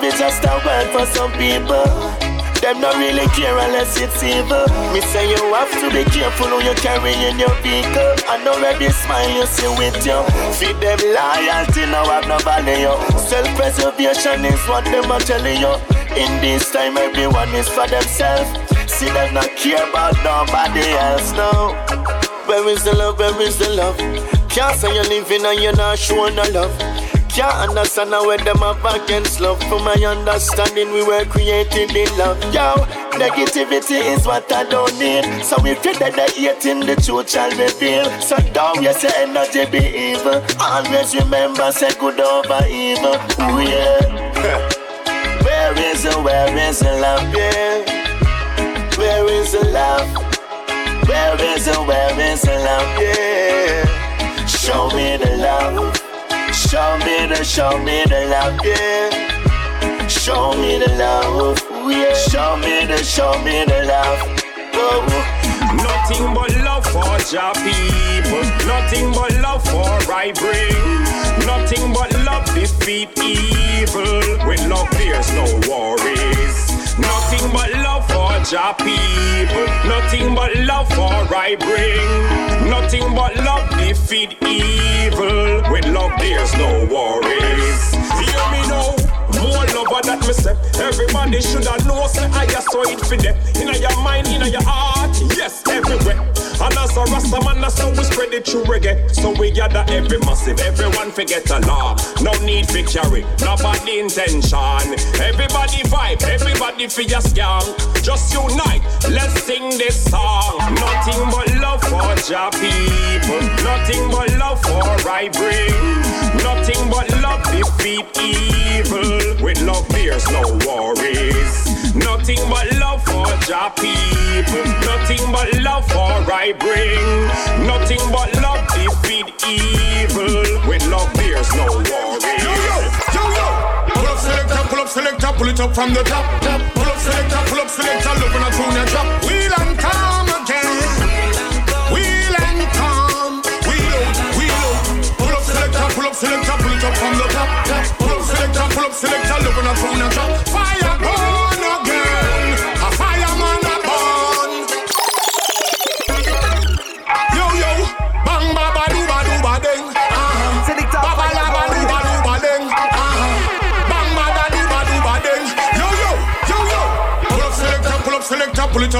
just a word for some people. Them not really care unless it's evil. Me say you have to be careful who you carry in your vehicle. I know this smile you see with you. Feed them loyalty, now have no value. Self-preservation is what them are telling you. In this time, everyone is for themselves. See them not care about nobody else now. Where is the love? Where is the love? Can't say you're living and you're not showing no love. Can't understand when them have against love. From my understanding, we were created in love. Yo, negativity is what I don't need. So if you're dead, hating the truth shall reveal. So don't waste your energy, be evil. Always remember, say good over evil. Ooh, yeah. where is the, where is the love, yeah? Where is the love? Where is the, where is the love, yeah? Show me the love. Show me the, show me the love, yeah. Show me the love, yeah. Show me the, show me the love. Oh. Nothing but love for your people. Nothing but love for I bring. Nothing but love defeat evil. With love, there's no worries. Nothing but love for your people. Nothing but love for I bring. Nothing but love defeat evil. With love, there's no worries. Hear me now. More lover that me say. Everybody shoulda know say I saw it for them. Inna your mind, inna your heart, Rasta man, how we spread it through reggae. So we gather every massive, everyone forget a law. No need for carry, no bad intention. Everybody vibe, everybody for your scam. Just unite, let's sing this song. Nothing but love for your people. Nothing but love for I bring. Nothing but love defeat evil. With love, there's no worries. Nothing but love for your people. Nothing but love for I bring. Nothing but love defeat evil. With love, there's no worries. Yo, yo, yo, yo. Pull up, selector, pull up, selector, pull it up from the top. top. Pull up, selector, pull up, selector, look when I tune your drop. Wheel and come again. Wheel and come. Wheel out, wheel out. Pull up, selector, pull up, selector, pull it up from the top. top. Pull up, selector, pull up, selector, look when I tune your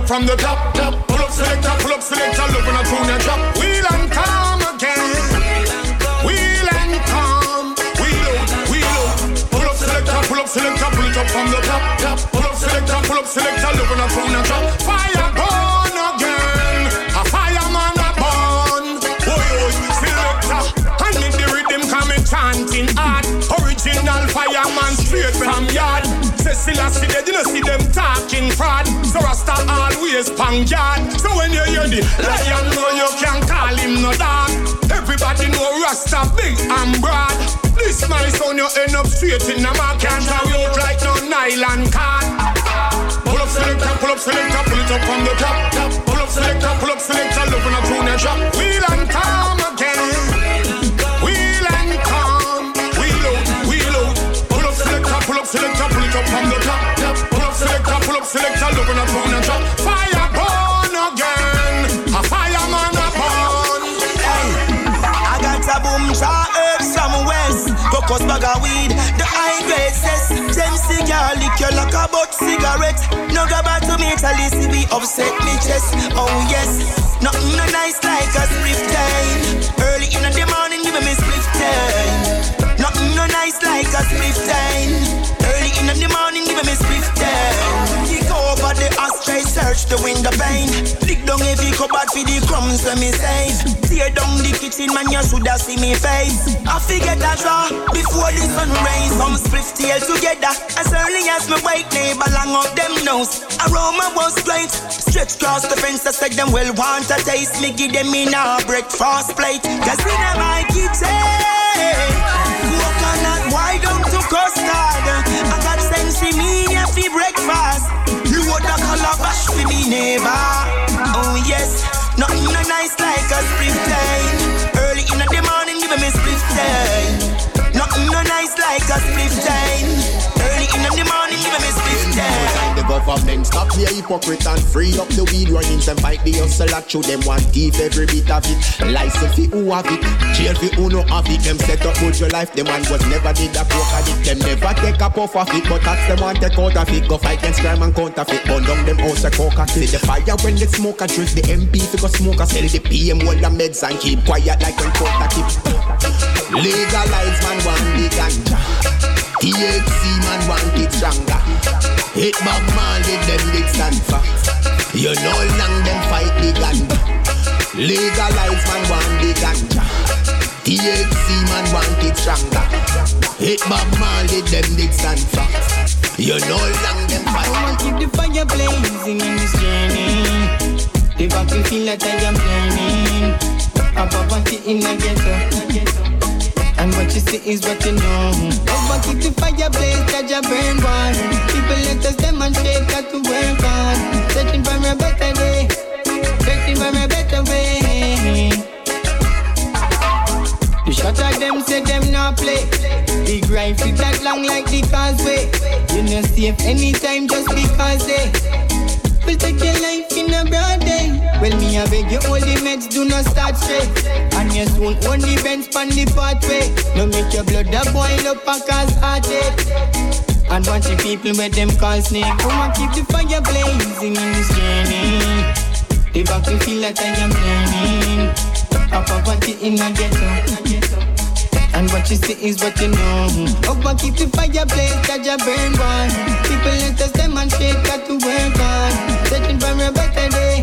up from the top. top. Pull up, selector, pull up, selector, look when I tune your drop. Wheel and come again. Wheel and come. Wheel out, wheel out. Pull up, selector, pull up, selector, pull it up from the top. top. Pull up, selector, pull up, selector, look when I tune your drop. Fire burn again. A fireman a burn. Boy, boy, selector. And in the rhythm coming chanting hard. Original fireman straight from yard. Say Selassie, they didn't see them always pang. So when you hear the lion, know you can call him no dog. Everybody know Rasta big and broad. This my son, you end up straight in the mark. Can't carry out like no nylon card. Pull up selector, pull up selector, pull it up from the top. Pull up selector, pull up selector, look when I tune your drop. Wheel and come again. Wheel and come. Wheel out, wheel out. Pull up selector, pull up selector, pull it up from the top. Pull up selector, pull up selector, look when I tune your Cigar lick you like a butt cigarette. No go back to me till you see me upset ashtray, search the pane. Lick down every cupboard for the crumbs when me save. Tear down the kitchen, man, you shoulda see me face. I forget that draw before the sun rays. Some split tail together. As early as me wake, neighbor long up them nose. Aroma was great. Stretch across the fence, I said them well want a taste. Me give them in a breakfast plate. Cause in my kitchen, coconut wide down to custard. I got sense in me for breakfast. Neighbor. Oh yes, nothing no nice like a spring government. Stop a hypocrite and free up the weed runnings and fight the hustle through them one give every bit of it. License fi who have it, jail fi who no have it. Them set up good your life. Them one was never did a coke addict. Them never take a puff of it, but that's them one take out of it. Go fight against crime and counterfeit. Burn down them house a coca. See the fire when the smoke a drink. The MP fi go smoke a sell the PM all the meds and keep quiet like when court a keep. Legalize man one big ganja. THC man want it stronger. Hit Bob Marley, them big stand for. You know long them fight the ganja. Legalize man want the ganja. THC man want it stronger. Hit Bob Marley, them big stand for. You know long them fight. I want keep the fire blazing in this journey. The back feel like I am burning. Up up party in a ghetto. And what you see is what you know. Over keep the fire blaze, catch a burn one. People let us demonstrate, got to work on. Searching for a better day, searching for a better way. The shot at them say them not play. Big rifle that long like the causeway. You know safe anytime just because they will take your life in a broad day. Well, me I beg you, all the meds do not start straight. And you soon own the bench on the pathway. No make your blood a boil up and cause heartache. And watch the people with them call snake. Come and keep the fire blazing in this journey. The back to feel like I am learning. A party in a ghetto. And what you see is what you know. Over keep the fire blaze, catch a burn one. People let us demonstrate, got to work on. Searching for a better day,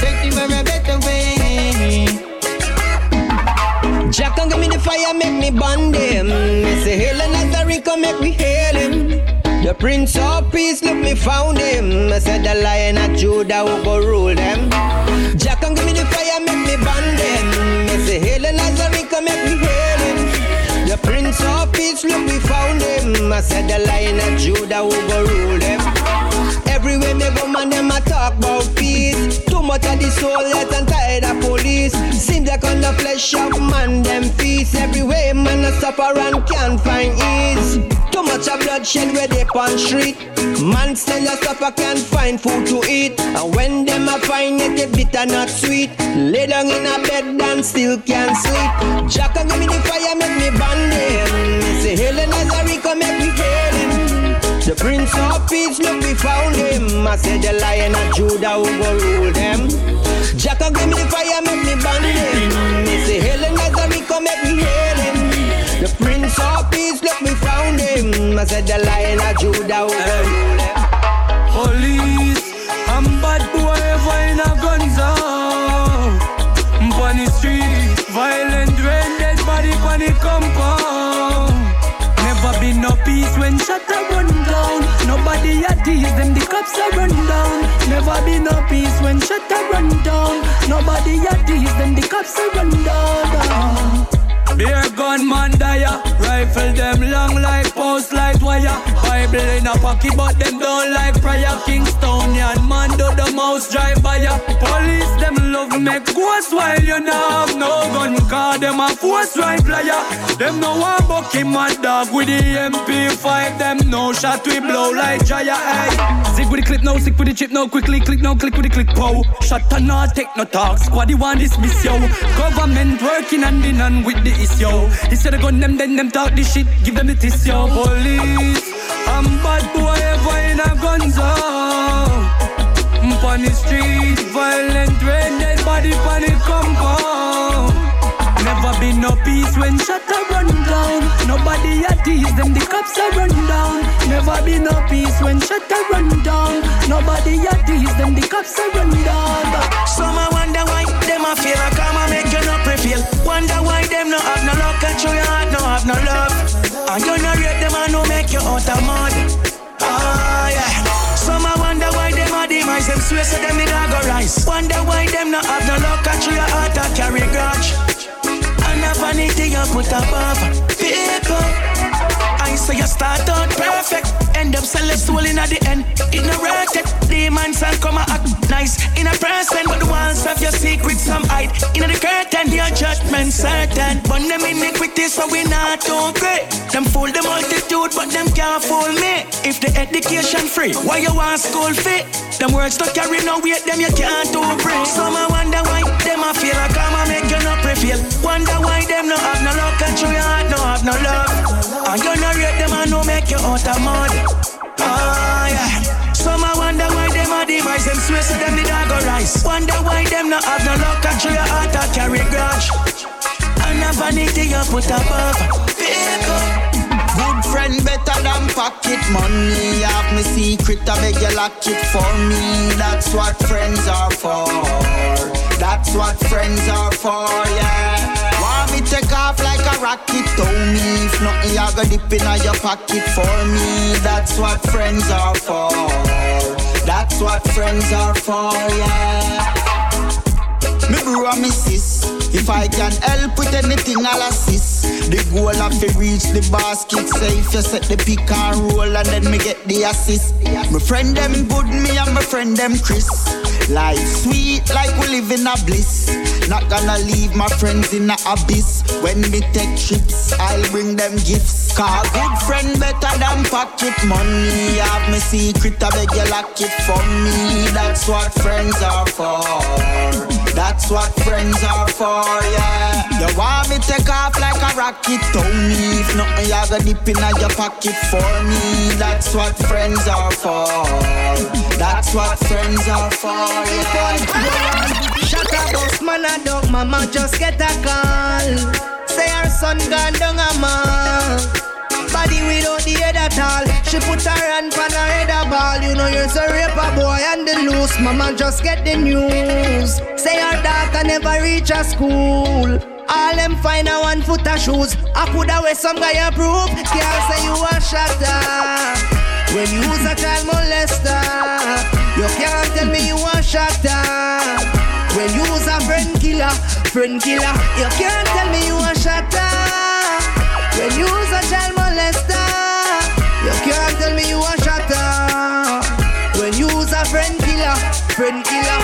searching for a better way. Jack can give me the fire, make me burn them. Me say, Hail and Nazarica, make me hail him. The Prince of Peace, look me found him. I said the Lion of Judah will go rule them. Jack can give me the fire, make me burn them. Me say, Hail and Nazarica, make me hail Prince of Peace, look, we found him. I said the Lion of Judah will go rule them. Everywhere me go, man, them a talk about peace. Too much of the soul, let and tired of police. Seems like on the flesh of man, them feast. Everywhere, man, a suffer and can't find ease. Too much of bloodshed where they on street. Man stand a suffer can't find food to eat. And when them a find it, it bitter not sweet. Lay down in a bed and still can't sleep. Jack give me the fire, make me burn them. Say, Helen Nazarica, make me hail him. The Prince of Peace, look, we found him. I said the Lion of Judah who go rule them. Jack, give me the fire, make me burn them. Say, Helen Nazarica, make me hail him. The Prince of Peace, look, we found him. I said the Lion of Judah go. Police, I'm bad boy, ever in a guns out. On the street, violent, rain, dead body, on the compound. Never been no peace when shut up run down. Nobody at these, them the cops are run down. Never been no peace when shut up run down. Nobody at these, them the cops are run down. Beer gun man dire, rifle them long like post light wire. Bible in a pocket, but them don't like prayer. Kingstonian man do the mouse drive by ya. Police them love make ghost while you know have no gun. Cause them a force right player. Them no one bucky mad dog with the MP5. Them no shot we blow like Jaya. Hey. Sick with the clip, no sick with the chip, no quickly click, no click with the click. Pow. Shut and not take no talk. Squaddy want dismiss yo. Government working hand in hand with the issue. Instead of gun them, then them talk this shit. Give them the yo. Police, I'm bad boy ever in a guns out. When shut up run down. Nobody at these, them the cops are run down. Never been no peace when shut up run down. Nobody at these, them the cops are run down. Some I wonder why them a feel like I'm a make you no prevail. Wonder why them no have no luck and your heart no have no love. And you no rate them and no make you out of mud. Ah yeah. Some I wonder why them a demise. Them swear so them a go rise. Wonder why them no have no luck and your heart a carry grudge. A vanity you put above people. I say you start out perfect, end up selling soul in at the end. Ignorated, demons and come act nice in a person, but the walls of your secrets some hide. In the curtain, your judgment certain. But them iniquity, so we not too great. Them fool the multitude, but them can't fool me. If the education free, why you want school fee? Them words don't carry no weight, them you can't do bring. Some I wonder why them I feel like I'm make you. Wonder why them no have no luck and true your heart no have no love. And you no rate them and no make you out of mud. Oh yeah. Some I wonder why them a demise them swear so them the dog go rise. Wonder why them no have no luck and true your heart a carry grudge. And a vanity you put above people. Good friend better than pocket money. Have me secret, I beg you lock it for me. That's what friends are for. That's what friends are for, yeah. Want me take off like a rocket, told me. If nothing, you go dip in your pocket for me. That's what friends are for. That's what friends are for, yeah. Me bro me sis. If I can help with anything, I'll assist. The goal of to reach the basket. Say if you set the pick and roll and then me get the assist. My friend them good, me and my friend them Chris. Life sweet like we live in a bliss. Not gonna leave my friends in a abyss. When me take trips, I'll bring them gifts. Cause good friend better than pocket money. Have me secret, I beg you lock it for me. That's what friends are for. That's what friends are for, yeah. You want me take off like a rocket, tell me. If nothing, you go dip in your pocket for me. That's what friends are for. That's what friends are for, yeah. Shut man, a dog, mama just get a call. Say her son gone down a man. Body without the head at all. She put her hand on her head a ball. You know you're a raper boy and the loose. Mama just get the news. Say her daughter never reach a school. All them find a one foot of shoes. I coulda wear some guy approve. Can't say you a shatter. Uh. When you was a child molester, you can't tell me you a shatter. Uh. When you was a friend killer, friend killer, you can't tell me you a shatter. When you was a child molester, you can't tell me you a shatter. When you was a friend killer, friend killer,